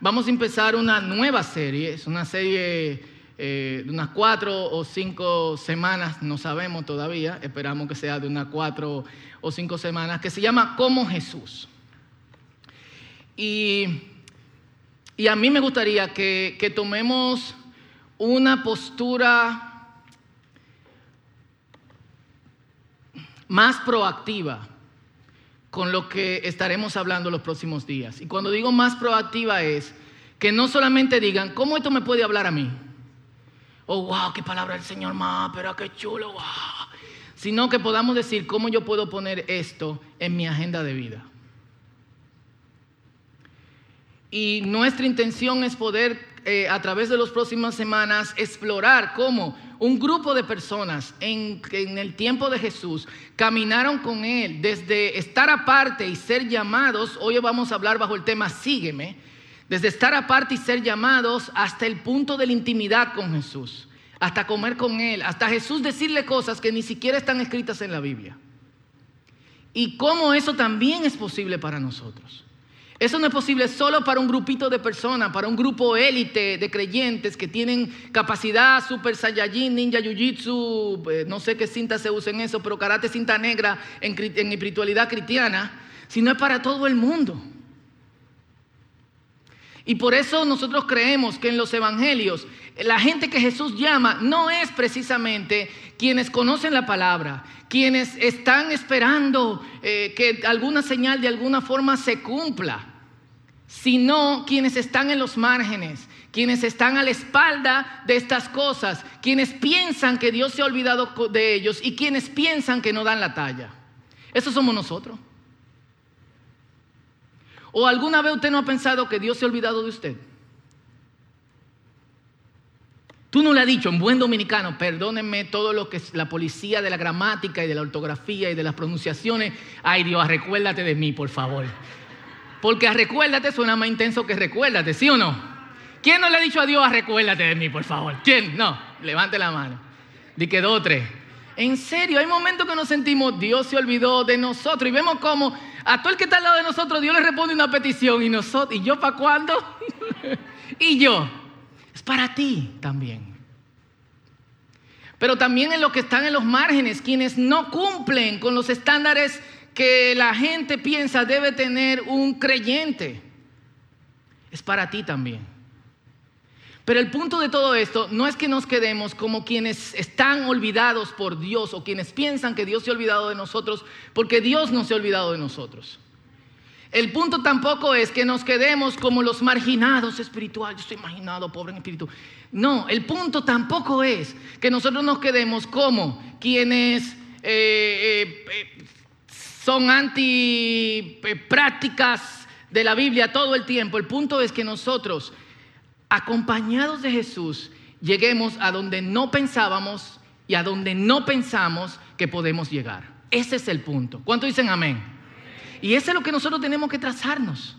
vamos a empezar una nueva serie, es una serie eh, de unas cuatro o cinco semanas, no sabemos todavía, esperamos que sea de unas cuatro o cinco semanas, que se llama Como Jesús. Y, a mí me gustaría que, que tomemos una postura más proactiva con lo que estaremos hablando los próximos días. Y cuando digo más proactiva es que no solamente digan, ¿cómo esto me puede hablar a mí? Oh, wow, qué palabra del Señor más, pero qué chulo, wow. Sino que podamos decir, ¿cómo yo puedo poner esto en mi agenda de vida? Y nuestra intención es poder, eh, a través de las próximas semanas, explorar cómo un grupo de personas en, en el tiempo de Jesús caminaron con Él desde estar aparte y ser llamados. Hoy vamos a hablar bajo el tema Sígueme desde estar aparte y ser llamados hasta el punto de la intimidad con Jesús, hasta comer con Él, hasta Jesús decirle cosas que ni siquiera están escritas en la Biblia. Y cómo eso también es posible para nosotros. Eso no es posible solo para un grupito de personas, para un grupo élite de creyentes que tienen capacidad super saiyajin, ninja jiu-jitsu, eh, no sé qué cinta se usa en eso, pero karate cinta negra en, en espiritualidad cristiana, sino es para todo el mundo. Y por eso nosotros creemos que en los evangelios la gente que Jesús llama no es precisamente quienes conocen la palabra, quienes están esperando eh, que alguna señal de alguna forma se cumpla, sino quienes están en los márgenes, quienes están a la espalda de estas cosas, quienes piensan que Dios se ha olvidado de ellos y quienes piensan que no dan la talla. Eso somos nosotros. ¿O alguna vez usted no ha pensado que Dios se ha olvidado de usted? Tú no le has dicho en buen dominicano, perdónenme todo lo que es la policía de la gramática y de la ortografía y de las pronunciaciones. Ay Dios, recuérdate de mí, por favor. Porque recuérdate suena más intenso que recuérdate, ¿sí o no? ¿Quién no le ha dicho a Dios, recuérdate de mí, por favor? ¿Quién? No, levante la mano. Di que dos, tres. En serio, hay momentos que nos sentimos, Dios se olvidó de nosotros y vemos cómo a todo el que está al lado de nosotros, Dios le responde una petición y nosotros, ¿y yo para cuándo? y yo, es para ti también. Pero también en los que están en los márgenes, quienes no cumplen con los estándares que la gente piensa debe tener un creyente, es para ti también. Pero el punto de todo esto no es que nos quedemos como quienes están olvidados por Dios o quienes piensan que Dios se ha olvidado de nosotros, porque Dios no se ha olvidado de nosotros. El punto tampoco es que nos quedemos como los marginados espirituales. Yo estoy marginado, pobre en espíritu. No, el punto tampoco es que nosotros nos quedemos como quienes eh, eh, son anti prácticas de la Biblia todo el tiempo. El punto es que nosotros acompañados de Jesús, lleguemos a donde no pensábamos y a donde no pensamos que podemos llegar. Ese es el punto. ¿Cuánto dicen amén? Y ese es lo que nosotros tenemos que trazarnos.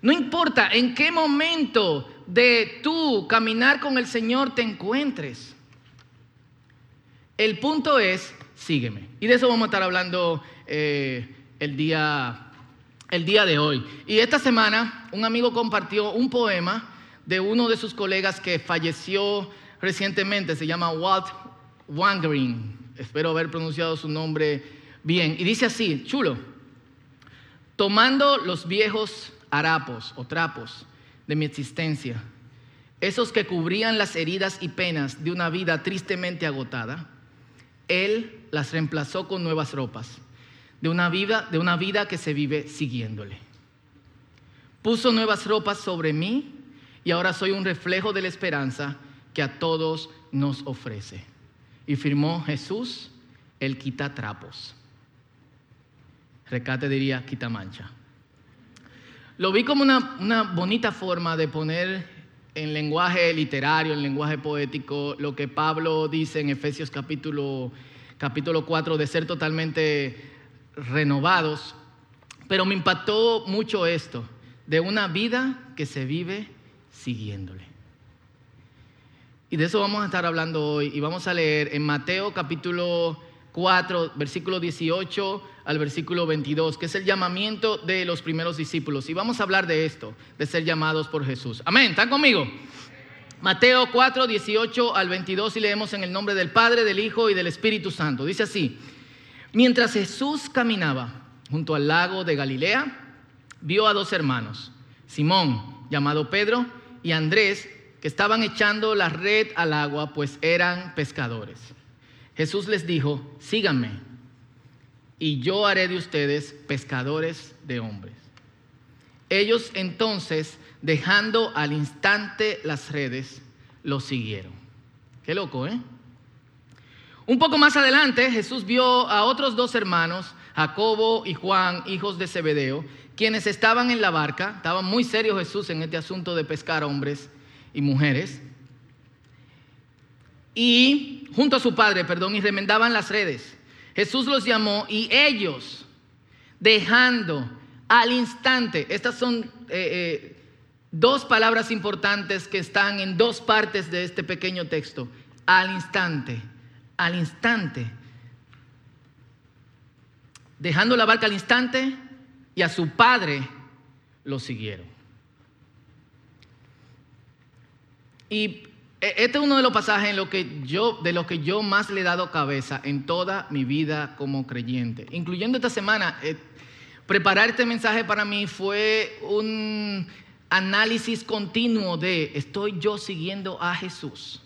No importa en qué momento de tu caminar con el Señor te encuentres. El punto es, sígueme. Y de eso vamos a estar hablando eh, el día el día de hoy. Y esta semana un amigo compartió un poema de uno de sus colegas que falleció recientemente, se llama Walt Wangerin, espero haber pronunciado su nombre bien, y dice así, chulo, tomando los viejos harapos o trapos de mi existencia, esos que cubrían las heridas y penas de una vida tristemente agotada, él las reemplazó con nuevas ropas de una vida, de una vida que se vive siguiéndole. Puso nuevas ropas sobre mí y ahora soy un reflejo de la esperanza que a todos nos ofrece. Y firmó Jesús, el quita trapos. Recate diría quita mancha. Lo vi como una, una bonita forma de poner en lenguaje literario, en lenguaje poético, lo que Pablo dice en Efesios capítulo, capítulo 4, de ser totalmente renovados, pero me impactó mucho esto, de una vida que se vive siguiéndole. Y de eso vamos a estar hablando hoy y vamos a leer en Mateo capítulo 4, versículo 18 al versículo 22, que es el llamamiento de los primeros discípulos. Y vamos a hablar de esto, de ser llamados por Jesús. Amén, ¿están conmigo? Mateo 4, 18 al 22 y leemos en el nombre del Padre, del Hijo y del Espíritu Santo. Dice así, mientras Jesús caminaba junto al lago de Galilea, vio a dos hermanos, Simón, llamado Pedro, y Andrés, que estaban echando la red al agua, pues eran pescadores. Jesús les dijo, síganme, y yo haré de ustedes pescadores de hombres. Ellos entonces, dejando al instante las redes, los siguieron. Qué loco, ¿eh? Un poco más adelante, Jesús vio a otros dos hermanos, Jacobo y Juan, hijos de Zebedeo, quienes estaban en la barca. Estaba muy serio Jesús en este asunto de pescar hombres y mujeres. Y junto a su padre, perdón, y remendaban las redes. Jesús los llamó y ellos, dejando al instante, estas son eh, eh, dos palabras importantes que están en dos partes de este pequeño texto, al instante, al instante dejando la barca al instante y a su padre lo siguieron. Y e, este es uno de los pasajes en lo que yo, de los que yo más le he dado cabeza en toda mi vida como creyente. Incluyendo esta semana, eh, preparar este mensaje para mí fue un análisis continuo de, ¿estoy yo siguiendo a Jesús?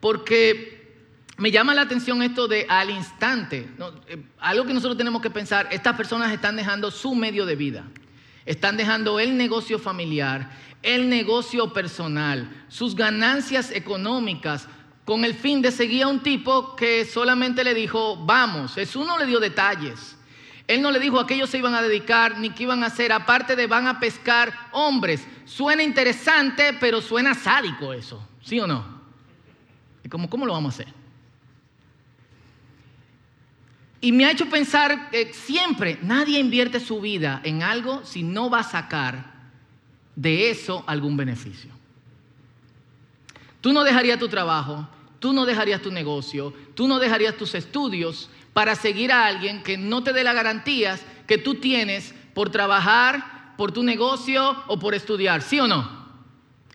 Porque me llama la atención esto de al instante. Eh, algo que nosotros tenemos que pensar, estas personas están dejando su medio de vida, están dejando el negocio familiar, el negocio personal, sus ganancias económicas, con el fin de seguir a un tipo que solamente le dijo, vamos, Jesús no le dio detalles. Él no le dijo a qué ellos se iban a dedicar ni qué iban a hacer, aparte de van a pescar hombres. Suena interesante, pero suena sádico eso, ¿sí o no? ¿Y cómo, cómo lo vamos a hacer? Y me ha hecho pensar que siempre nadie invierte su vida en algo si no va a sacar de eso algún beneficio. Tú no dejarías tu trabajo, tú no dejarías tu negocio, tú no dejarías tus estudios para seguir a alguien que no te dé las garantías que tú tienes por trabajar, por tu negocio o por estudiar, ¿sí o no?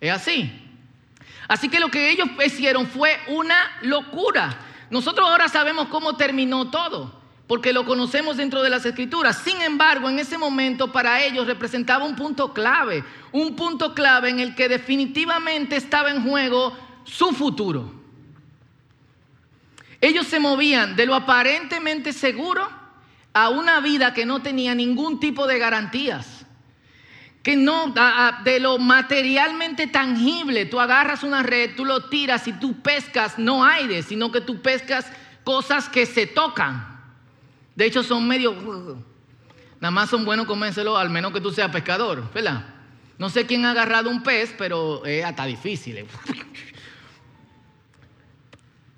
Es así. Así que lo que ellos hicieron fue una locura. Nosotros ahora sabemos cómo terminó todo, porque lo conocemos dentro de las escrituras. Sin embargo, en ese momento para ellos representaba un punto clave, un punto clave en el que definitivamente estaba en juego su futuro. Ellos se movían de lo aparentemente seguro a una vida que no tenía ningún tipo de garantías que no, de lo materialmente tangible, tú agarras una red, tú lo tiras y tú pescas no aire, sino que tú pescas cosas que se tocan. De hecho, son medio... Nada más son buenos comérselo, al menos que tú seas pescador, ¿verdad? No sé quién ha agarrado un pez, pero es hasta difícil. Eh.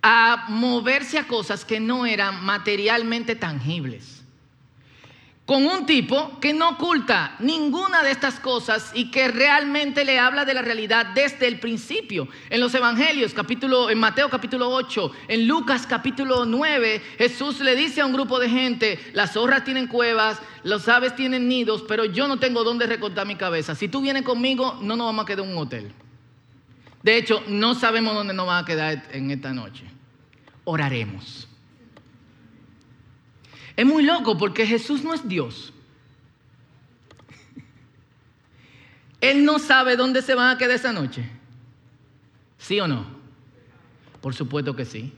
A moverse a cosas que no eran materialmente tangibles con un tipo que no oculta ninguna de estas cosas y que realmente le habla de la realidad desde el principio. En los evangelios, capítulo en Mateo capítulo 8, en Lucas capítulo 9, Jesús le dice a un grupo de gente, las zorras tienen cuevas, los aves tienen nidos, pero yo no tengo dónde recortar mi cabeza. Si tú vienes conmigo, no nos vamos a quedar en un hotel. De hecho, no sabemos dónde nos vamos a quedar en esta noche. Oraremos. Es muy loco porque Jesús no es Dios. Él no sabe dónde se van a quedar esa noche. ¿Sí o no? Por supuesto que sí.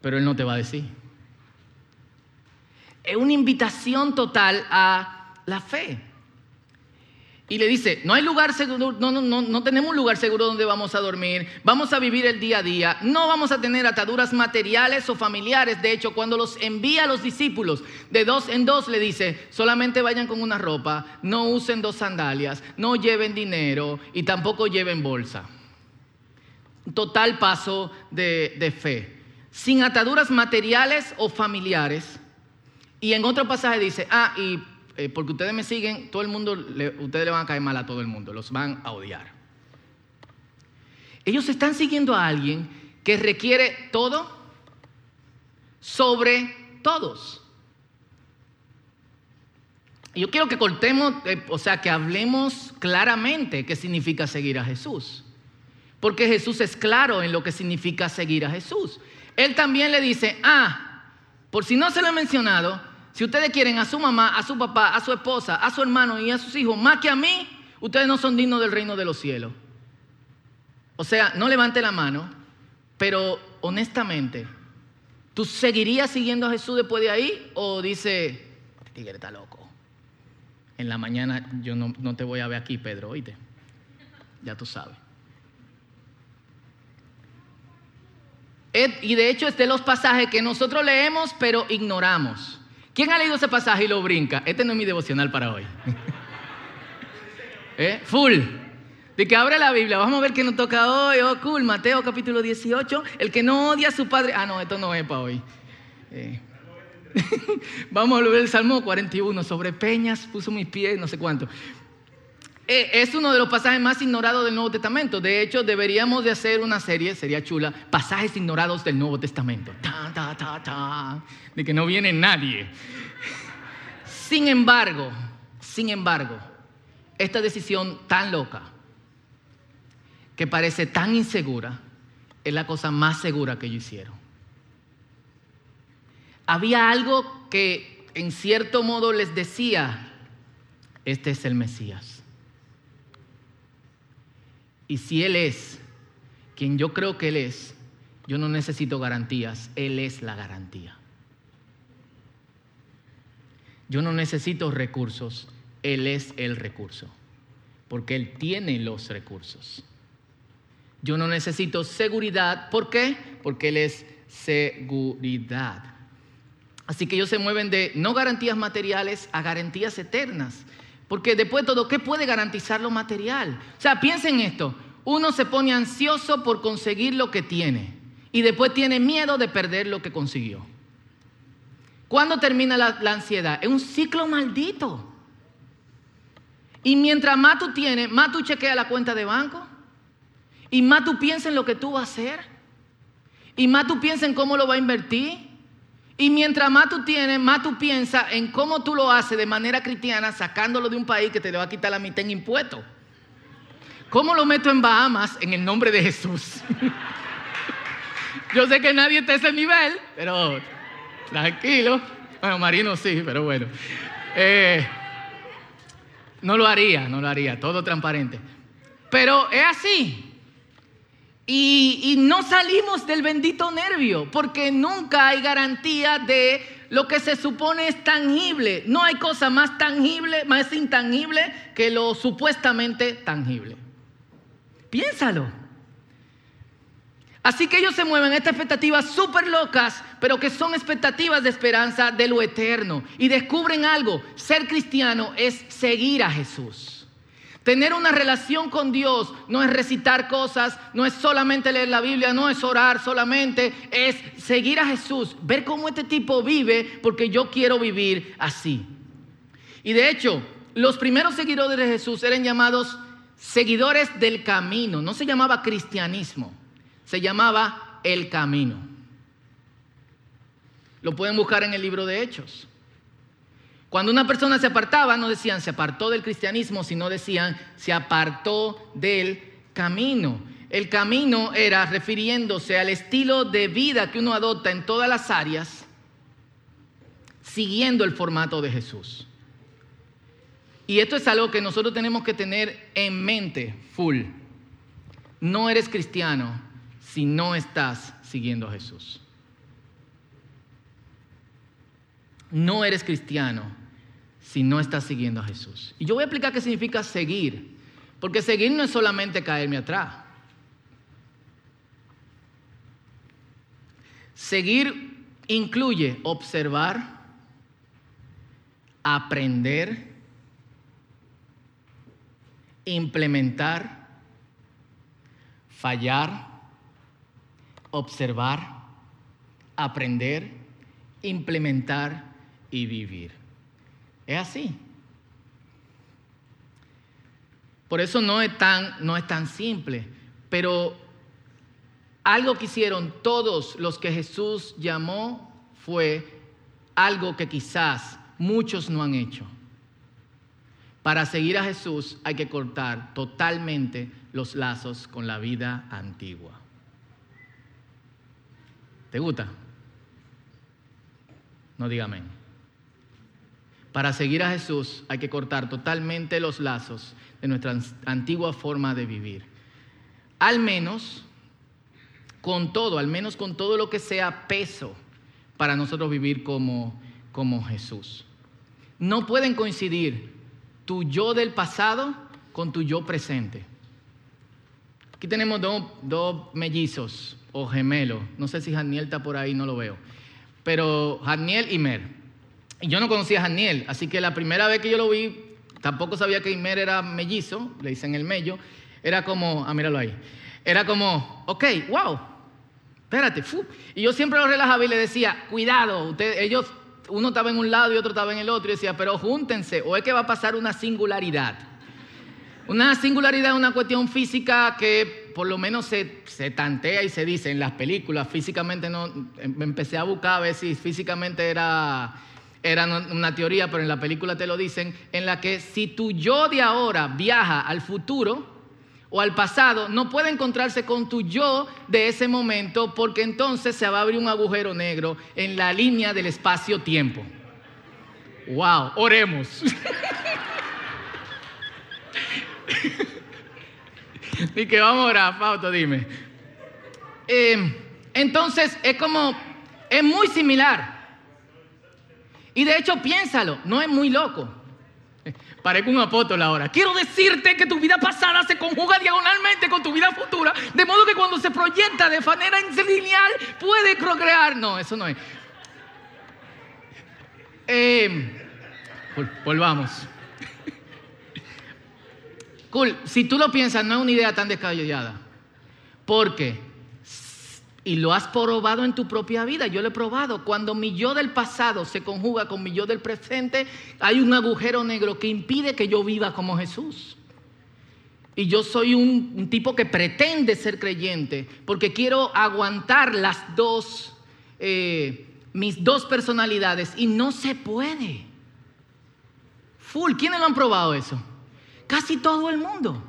Pero Él no te va a decir. Es una invitación total a la fe. Y le dice, no hay lugar seguro, no, no, no, no tenemos un lugar seguro donde vamos a dormir, vamos a vivir el día a día, no vamos a tener ataduras materiales o familiares. De hecho, cuando los envía a los discípulos de dos en dos, le dice, solamente vayan con una ropa, no usen dos sandalias, no lleven dinero y tampoco lleven bolsa. Total paso de, de fe. Sin ataduras materiales o familiares. Y en otro pasaje dice, ah, y eh, porque ustedes me siguen, todo el mundo, ustedes le van a caer mal a todo el mundo, los van a odiar. Ellos están siguiendo a alguien que requiere todo sobre todos. Yo quiero que cortemos, eh, o sea, que hablemos claramente qué significa seguir a Jesús. Porque Jesús es claro en lo que significa seguir a Jesús. Él también le dice, ah, por si no se lo he mencionado, si ustedes quieren a su mamá, a su papá, a su esposa, a su hermano y a sus hijos más que a mí, ustedes no son dignos del reino de los cielos. O sea, no levante la mano, pero honestamente, ¿tú seguirías siguiendo a Jesús después de ahí? ¿O dice, este tigre está loco? En la mañana yo no, no te voy a ver aquí, Pedro, oíste. Ya tú sabes. Y de hecho, este es los pasajes que nosotros leemos, pero ignoramos. ¿Quién ha leído ese pasaje y lo brinca? Este no es mi devocional para hoy. ¿Eh? Full. De que abre la Biblia, vamos a ver qué nos toca hoy. Oh, cool. Mateo capítulo 18. El que no odia a su padre. Ah, no, esto no es para hoy. Eh. vamos a ver el Salmo 41. Sobre peñas puso mis pies, no sé cuánto. Eh, es uno de los pasajes más ignorados del Nuevo Testamento. De hecho, deberíamos de hacer una serie, sería chula, pasajes ignorados del Nuevo Testamento. de que no viene nadie. Sin embargo, sin embargo, esta decisión tan loca, que parece tan insegura, es la cosa más segura que ellos hicieron. Había algo que en cierto modo les decía, este es el Mesías. Y si Él es quien yo creo que Él es, yo no necesito garantías, Él es la garantía. Yo no necesito recursos, Él es el recurso, porque Él tiene los recursos. Yo no necesito seguridad, ¿por qué? Porque Él es seguridad. Así que ellos se mueven de no garantías materiales a garantías eternas. Porque después de todo, ¿qué puede garantizar lo material? O sea, piensen esto. Uno se pone ansioso por conseguir lo que tiene y después tiene miedo de perder lo que consiguió. ¿Cuándo termina la, ansiedad? Es un ciclo maldito. Y mientras más tú tienes, más tú chequeas la cuenta de banco. Y más tú piensas en lo que tú vas a hacer. Y más tú piensas en cómo lo va a invertir. Y mientras más tú tienes, más tú piensas en cómo tú lo haces de manera cristiana, sacándolo de un país que te le va a quitar la mitad en impuestos. ¿Cómo lo meto en Bahamas en el nombre de Jesús? Yo sé que nadie está a ese nivel, pero tranquilo. Bueno, Marino sí, pero bueno. Eh, no lo haría, no lo haría, todo transparente. Pero es así. Y, no salimos del bendito nervio, porque nunca hay garantía de lo que se supone es tangible. No hay cosa más tangible, más intangible que lo supuestamente tangible. Piénsalo. Así que ellos se mueven estas expectativas súper locas, pero que son expectativas de esperanza de lo eterno. Y descubren algo, ser cristiano es seguir a Jesús. Tener una relación con Dios no es recitar cosas, no es solamente leer la Biblia, no es orar solamente, es seguir a Jesús, ver cómo este tipo vive, porque yo quiero vivir así. Y de hecho, los primeros seguidores de Jesús eran llamados seguidores del camino, no se llamaba cristianismo, se llamaba el camino. Lo pueden buscar en el libro de Hechos. Cuando una persona se apartaba, no decían se apartó del cristianismo, sino decían se apartó del camino. El camino era refiriéndose al estilo de vida que uno adopta en todas las áreas, siguiendo el formato de Jesús. Y esto es algo que nosotros tenemos que tener en mente, full. No eres cristiano si no estás siguiendo a Jesús. No eres cristiano si no estás siguiendo a Jesús. Y yo voy a explicar qué significa seguir, porque seguir no es solamente caerme atrás. Seguir incluye observar, aprender, implementar, fallar, observar, aprender, implementar y vivir. Es así. Por eso no es tan, no es tan simple. Pero algo que hicieron todos los que Jesús llamó fue algo que quizás muchos no han hecho. Para seguir a Jesús hay que cortar totalmente los lazos con la vida antigua. ¿Te gusta? No dígame. Para seguir a Jesús hay que cortar totalmente los lazos de nuestra antigua forma de vivir. Al menos con todo, al menos con todo lo que sea peso para nosotros vivir como, como Jesús. No pueden coincidir tu yo del pasado con tu yo presente. Aquí tenemos dos, mellizos o gemelos. No sé si Janiel está por ahí, no lo veo. Pero Janiel y Mer. Y yo no conocía a Janiel, así que la primera vez que yo lo vi, tampoco sabía que Imer era mellizo, le dicen el mello. Era como, ah, míralo ahí. Era como, ok, wow, espérate. Y yo siempre lo relajaba y le decía, cuidado, ellos, uno estaba en un lado y otro estaba en el otro. Y decía, pero júntense, o es que va a pasar una singularidad. Una singularidad es una cuestión física que por lo menos se, se, tantea y se dice en las películas. Físicamente no, em, empecé a buscar a ver si físicamente era, era una teoría, pero en la película te lo dicen, en la que si tu yo de ahora viaja al futuro, o al pasado no puede encontrarse con tu yo de ese momento porque entonces se va a abrir un agujero negro en la línea del espacio-tiempo. Wow, oremos. y que vamos a orar, Fausto, dime. Eh, entonces es como, es muy similar. Y de hecho piénsalo, no es muy loco. Parezco un apóstol ahora. Quiero decirte que tu vida pasada se conjuga diagonalmente con tu vida futura, de modo que cuando se proyecta de manera lineal puede procrear. No, eso no es. Eh, volvamos. Cool, si tú lo piensas, no es una idea tan descabellada. Porque y lo has probado en tu propia vida. Yo lo he probado. Cuando mi yo del pasado se conjuga con mi yo del presente, hay un agujero negro que impide que yo viva como Jesús. Y yo soy un, tipo que pretende ser creyente porque quiero aguantar las dos, eh, mis dos personalidades y no se puede. Full, ¿quiénes lo han probado eso? Casi todo el mundo.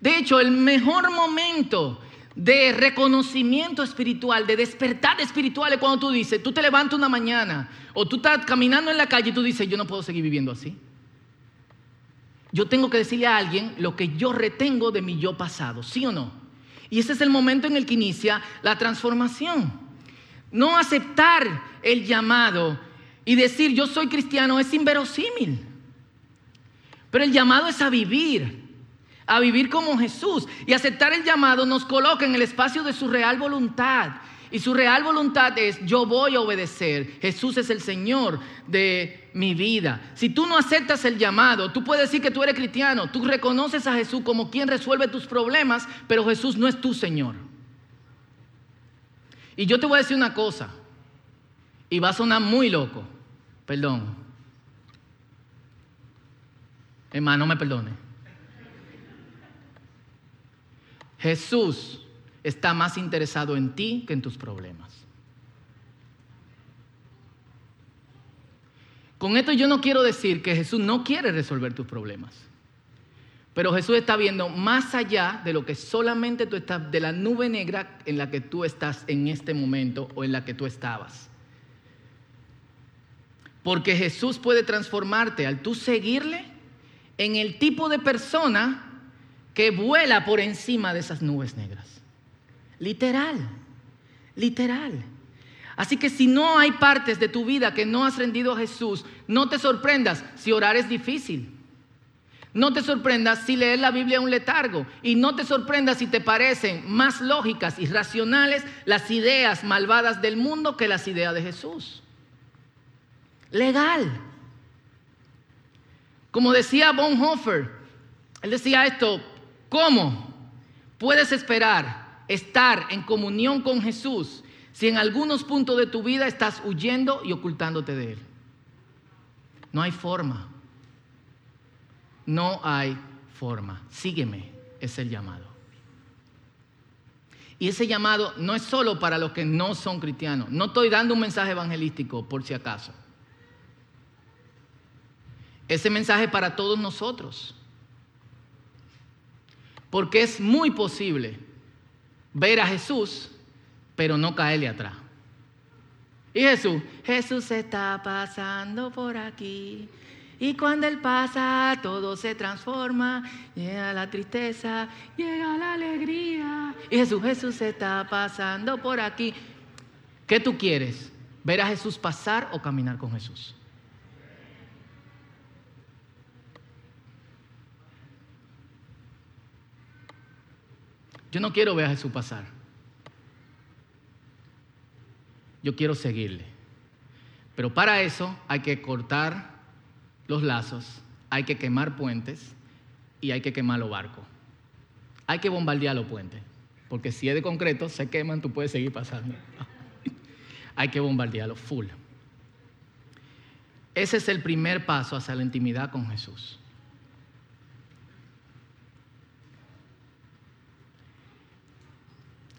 De hecho, el mejor momento de reconocimiento espiritual, de despertar espiritual es cuando tú dices, tú te levantas una mañana o tú estás caminando en la calle y tú dices, yo no puedo seguir viviendo así. Yo tengo que decirle a alguien lo que yo retengo de mi yo pasado, ¿sí o no? Y ese es el momento en el que inicia la transformación. No aceptar el llamado y decir yo soy cristiano es inverosímil. Pero el llamado es a vivir a vivir como Jesús y aceptar el llamado nos coloca en el espacio de su real voluntad. Y su real voluntad es, yo voy a obedecer. Jesús es el Señor de mi vida. Si tú no aceptas el llamado, tú puedes decir que tú eres cristiano, tú reconoces a Jesús como quien resuelve tus problemas, pero Jesús no es tu Señor. Y yo te voy a decir una cosa, y va a sonar muy loco, perdón. Hermano, me perdone. Jesús está más interesado en ti que en tus problemas. Con esto yo no quiero decir que Jesús no quiere resolver tus problemas. Pero Jesús está viendo más allá de lo que solamente tú estás, de la nube negra en la que tú estás en este momento o en la que tú estabas. Porque Jesús puede transformarte al tú seguirle en el tipo de persona que vuela por encima de esas nubes negras. Literal, literal. Así que si no hay partes de tu vida que no has rendido a Jesús, no te sorprendas si orar es difícil. No te sorprendas si leer la Biblia es un letargo. Y no te sorprendas si te parecen más lógicas y racionales las ideas malvadas del mundo que las ideas de Jesús. Legal. Como decía Bonhoeffer, él decía esto, ¿Cómo puedes esperar estar en comunión con Jesús si en algunos puntos de tu vida estás huyendo y ocultándote de Él? No hay forma. No hay forma. Sígueme, es el llamado. Y ese llamado no es solo para los que no son cristianos. No estoy dando un mensaje evangelístico por si acaso. Ese mensaje es para todos nosotros. Porque es muy posible ver a Jesús, pero no caerle atrás. Y Jesús, Jesús está pasando por aquí. Y cuando Él pasa, todo se transforma. Llega la tristeza, llega la alegría. Y Jesús, Jesús está pasando por aquí. ¿Qué tú quieres? ¿Ver a Jesús pasar o caminar con Jesús? Yo no quiero ver a Jesús pasar. Yo quiero seguirle. Pero para eso hay que cortar los lazos, hay que quemar puentes y hay que quemar los barcos. Hay que bombardear los puentes, porque si es de concreto, se queman, tú puedes seguir pasando. hay que bombardearlos full. Ese es el primer paso hacia la intimidad con Jesús.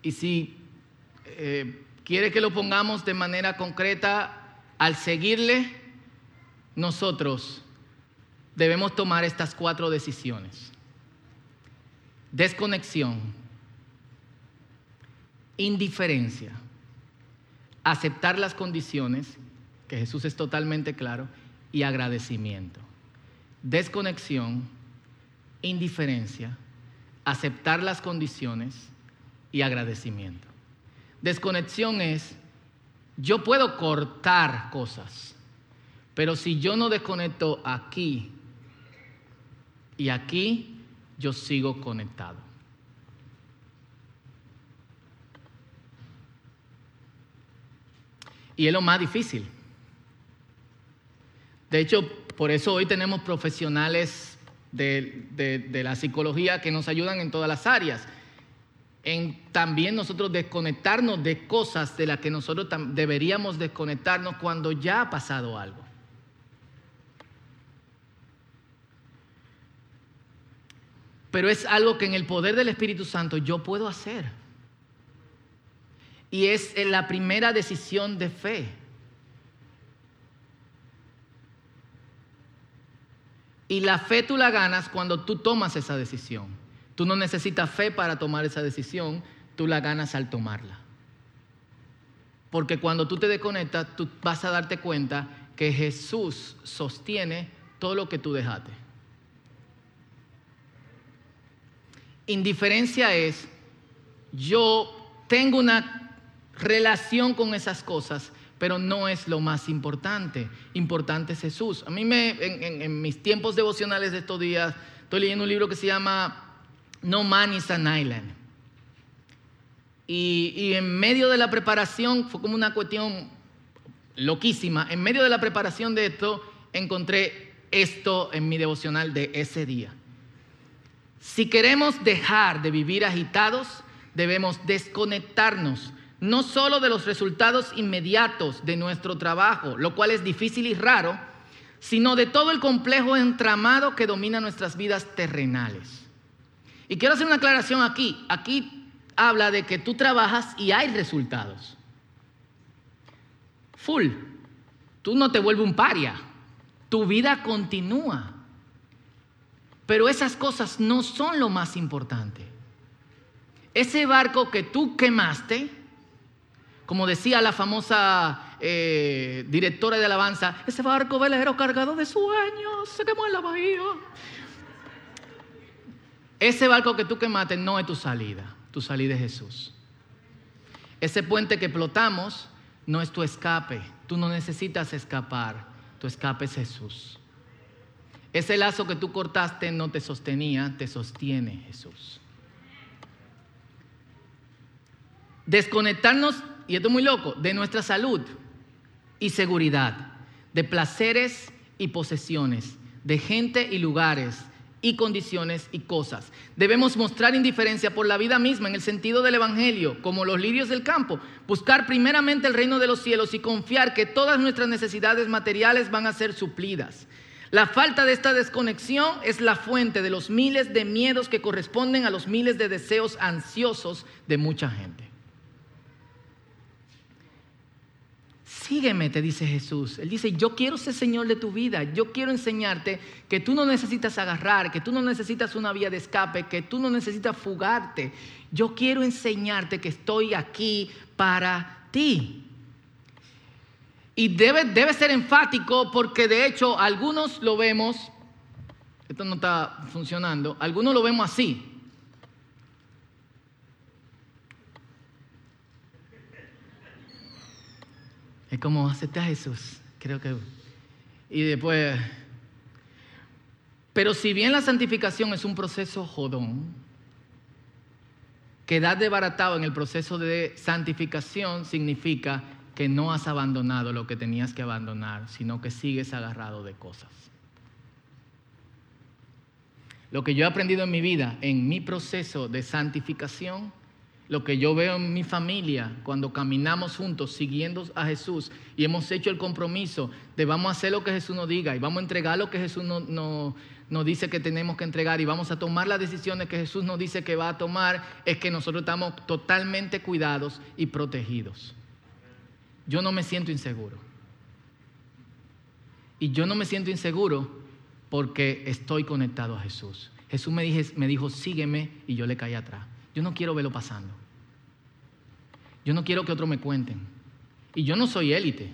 Y si eh, quiere que lo pongamos de manera concreta, al seguirle, nosotros debemos tomar estas cuatro decisiones. Desconexión, indiferencia, aceptar las condiciones, que Jesús es totalmente claro, y agradecimiento. Desconexión, indiferencia, aceptar las condiciones y agradecimiento. Desconexión es, yo puedo cortar cosas, pero si yo no desconecto aquí y aquí, yo sigo conectado. Y es lo más difícil. De hecho, por eso hoy tenemos profesionales de, la psicología que nos ayudan en todas las áreas. En también nosotros desconectarnos de cosas de las que nosotros deberíamos desconectarnos cuando ya ha pasado algo. pero es algo que en el poder del Espíritu Santo yo puedo hacer. Y es la primera decisión de fe. Y la fe tú la ganas cuando tú tomas esa decisión. Tú no necesitas fe para tomar esa decisión, tú la ganas al tomarla. Porque cuando tú te desconectas, tú vas a darte cuenta que Jesús sostiene todo lo que tú dejaste. Indiferencia es, yo tengo una relación con esas cosas, pero no es lo más importante. Importante es Jesús. A mí me, en, mis tiempos devocionales de estos días, estoy leyendo un libro que se llama No Man is an Island. Y, en medio de la preparación, fue como una cuestión loquísima, en medio de la preparación de esto, encontré esto en mi devocional de ese día. Si queremos dejar de vivir agitados, debemos desconectarnos no solo de los resultados inmediatos de nuestro trabajo, lo cual es difícil y raro, sino de todo el complejo entramado que domina nuestras vidas terrenales. Y quiero hacer una aclaración aquí. Aquí habla de que tú trabajas y hay resultados. Full. Tú no te vuelves un paria. Tu vida continúa. Pero esas cosas no son lo más importante. Ese barco que tú quemaste, como decía la famosa eh, directora de alabanza, ese barco velero cargado de sueños se quemó en la bahía. Ese barco que tú quemaste no es tu salida, tu salida es Jesús. Ese puente que explotamos no es tu escape, tú no necesitas escapar, tu escape es Jesús. Ese lazo que tú cortaste no te sostenía, te sostiene Jesús. Desconectarnos, y esto es muy loco, de nuestra salud y seguridad, de placeres y posesiones, de gente y lugares y condiciones y cosas. Debemos mostrar indiferencia por la vida misma en el sentido del Evangelio, como los lirios del campo, buscar primeramente el reino de los cielos y confiar que todas nuestras necesidades materiales van a ser suplidas. La falta de esta desconexión es la fuente de los miles de miedos que corresponden a los miles de deseos ansiosos de mucha gente. Sígueme, te dice Jesús. Él dice, yo quiero ser Señor de tu vida. Yo quiero enseñarte que tú no necesitas agarrar, que tú no necesitas una vía de escape, que tú no necesitas fugarte. Yo quiero enseñarte que estoy aquí para ti. Y debe, debe ser enfático porque de hecho algunos lo vemos, esto no está funcionando, algunos lo vemos así. Es como aceptar a Jesús, creo que. Y después. Pero si bien la santificación es un proceso jodón, quedar desbaratado en el proceso de santificación significa que no has abandonado lo que tenías que abandonar, sino que sigues agarrado de cosas. Lo que yo he aprendido en mi vida, en mi proceso de santificación, lo que yo veo en mi familia cuando caminamos juntos siguiendo a Jesús y hemos hecho el compromiso de vamos a hacer lo que Jesús nos diga y vamos a entregar lo que Jesús nos, dice que tenemos que entregar y vamos a tomar las decisiones que Jesús nos dice que va a tomar, es que nosotros estamos totalmente cuidados y protegidos yo no me siento inseguro. Y yo no me siento inseguro porque estoy conectado a Jesús. Jesús me, me dijo, sígueme y yo le caí atrás. Yo no quiero verlo pasando. Yo no quiero que otros me cuenten. Y yo no soy élite.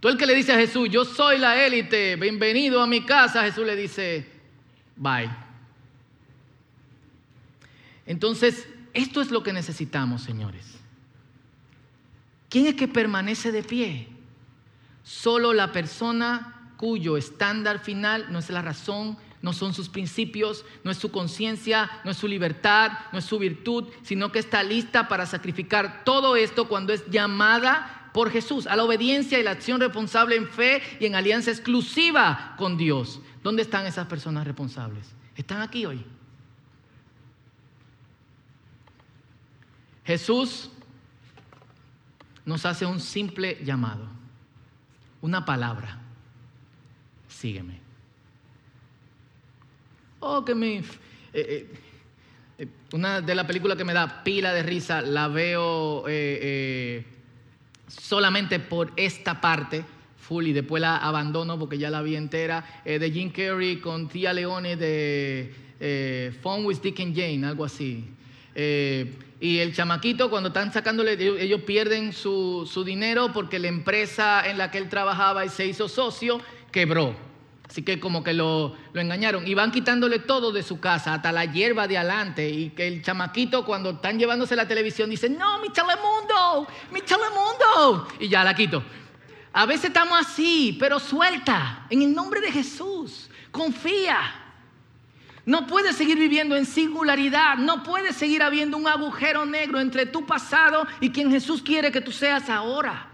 Tú el que le dice a Jesús, yo soy la élite, bienvenido a mi casa, Jesús le dice, bye. Entonces, esto es lo que necesitamos, señores. ¿Quién es que permanece de pie? Solo la persona cuyo estándar final no es la razón, no son sus principios, no es su conciencia, no es su libertad, no es su virtud, sino que está lista para sacrificar todo esto cuando es llamada por Jesús a la obediencia y la acción responsable en fe y en alianza exclusiva con Dios. ¿Dónde están esas personas responsables? Están aquí hoy. Jesús nos hace un simple llamado, una palabra, sígueme. Oh, que me... Eh, eh, eh, una de las películas que me da pila de risa, la veo solamente por esta parte, full, y después la abandono porque ya la vi entera, de Jim Carrey con Tia Leone de Phone with Dick and Jane, algo así. Y el chamaquito, cuando están sacándole, ellos pierden su, dinero porque la empresa en la que él trabajaba y se hizo socio quebró. Así que como que lo, lo, engañaron. Y van quitándole todo de su casa, hasta la hierba de adelante. Y que el chamaquito cuando están llevándose la televisión dice, no, mi telemundo, mi telemundo. Y ya la quito. A veces estamos así, pero suelta, en el nombre de Jesús. Confía. No puedes seguir viviendo en singularidad, no puedes seguir habiendo un agujero negro entre tu pasado y quien Jesús quiere que tú seas ahora.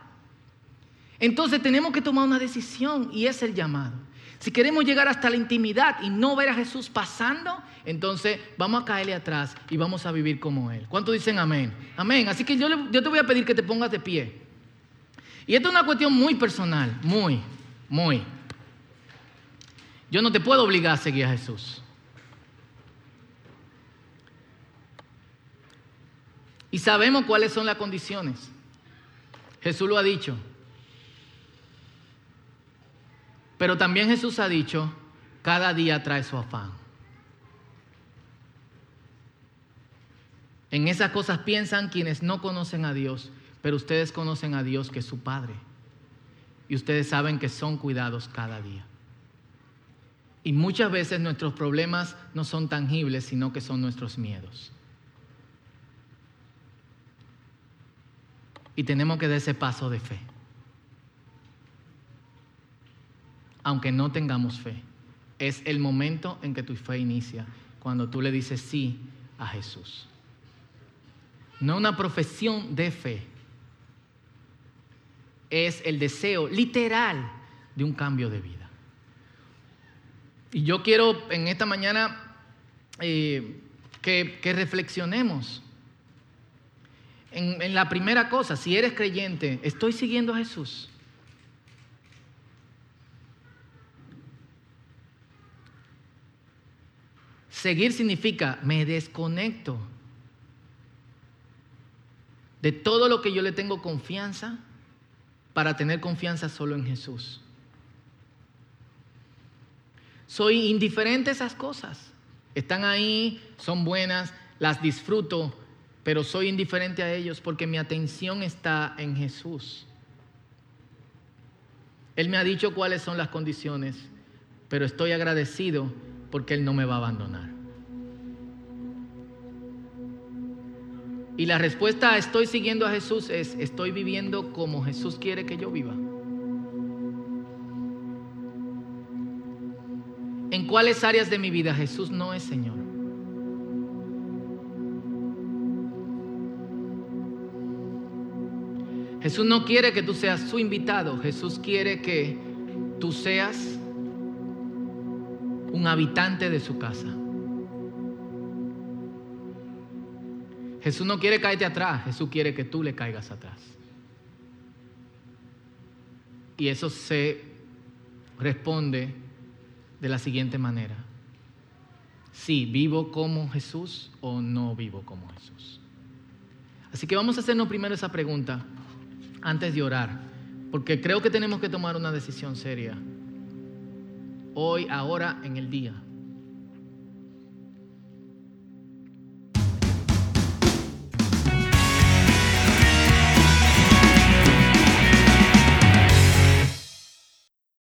Entonces tenemos que tomar una decisión y es el llamado. Si queremos llegar hasta la intimidad y no ver a Jesús pasando, entonces vamos a caerle atrás y vamos a vivir como Él. ¿Cuántos dicen amén? Amén. Así que yo, yo te voy a pedir que te pongas de pie. Y esto es una cuestión muy personal, muy, muy. Yo no te puedo obligar a seguir a Jesús. Y sabemos cuáles son las condiciones. Jesús lo ha dicho. Pero también Jesús ha dicho, cada día trae su afán. En esas cosas piensan quienes no conocen a Dios, pero ustedes conocen a Dios que es su Padre. Y ustedes saben que son cuidados cada día. Y muchas veces nuestros problemas no son tangibles, sino que son nuestros miedos. Y tenemos que dar ese paso de fe. Aunque no tengamos fe, es el momento en que tu fe inicia, cuando tú le dices sí a Jesús. No una profesión de fe, es el deseo literal de un cambio de vida. Y yo quiero en esta mañana eh, que reflexionemos en, en la primera cosa, si eres creyente, estoy siguiendo a Jesús. Seguir significa me desconecto de todo lo que yo le tengo confianza para tener confianza solo en Jesús. Soy indiferente a esas cosas. Están ahí, son buenas, las disfruto, pero soy indiferente a ellos porque mi atención está en Jesús. Él me ha dicho cuáles son las condiciones, pero estoy agradecido porque Él no me va a abandonar. Y la respuesta a estoy siguiendo a Jesús es estoy viviendo como Jesús quiere que yo viva. ¿En cuáles áreas de mi vida Jesús no es Señor? Jesús no quiere que tú seas su invitado, Jesús quiere que tú seas un habitante de su casa. Jesús no quiere caerte atrás, Jesús quiere que tú le caigas atrás. Y eso se responde de la siguiente manera. Si vivo como Jesús o no vivo como Jesús. Así que vamos a hacernos primero esa pregunta antes de orar, porque creo que tenemos que tomar una decisión seria. Hoy, ahora, en el día.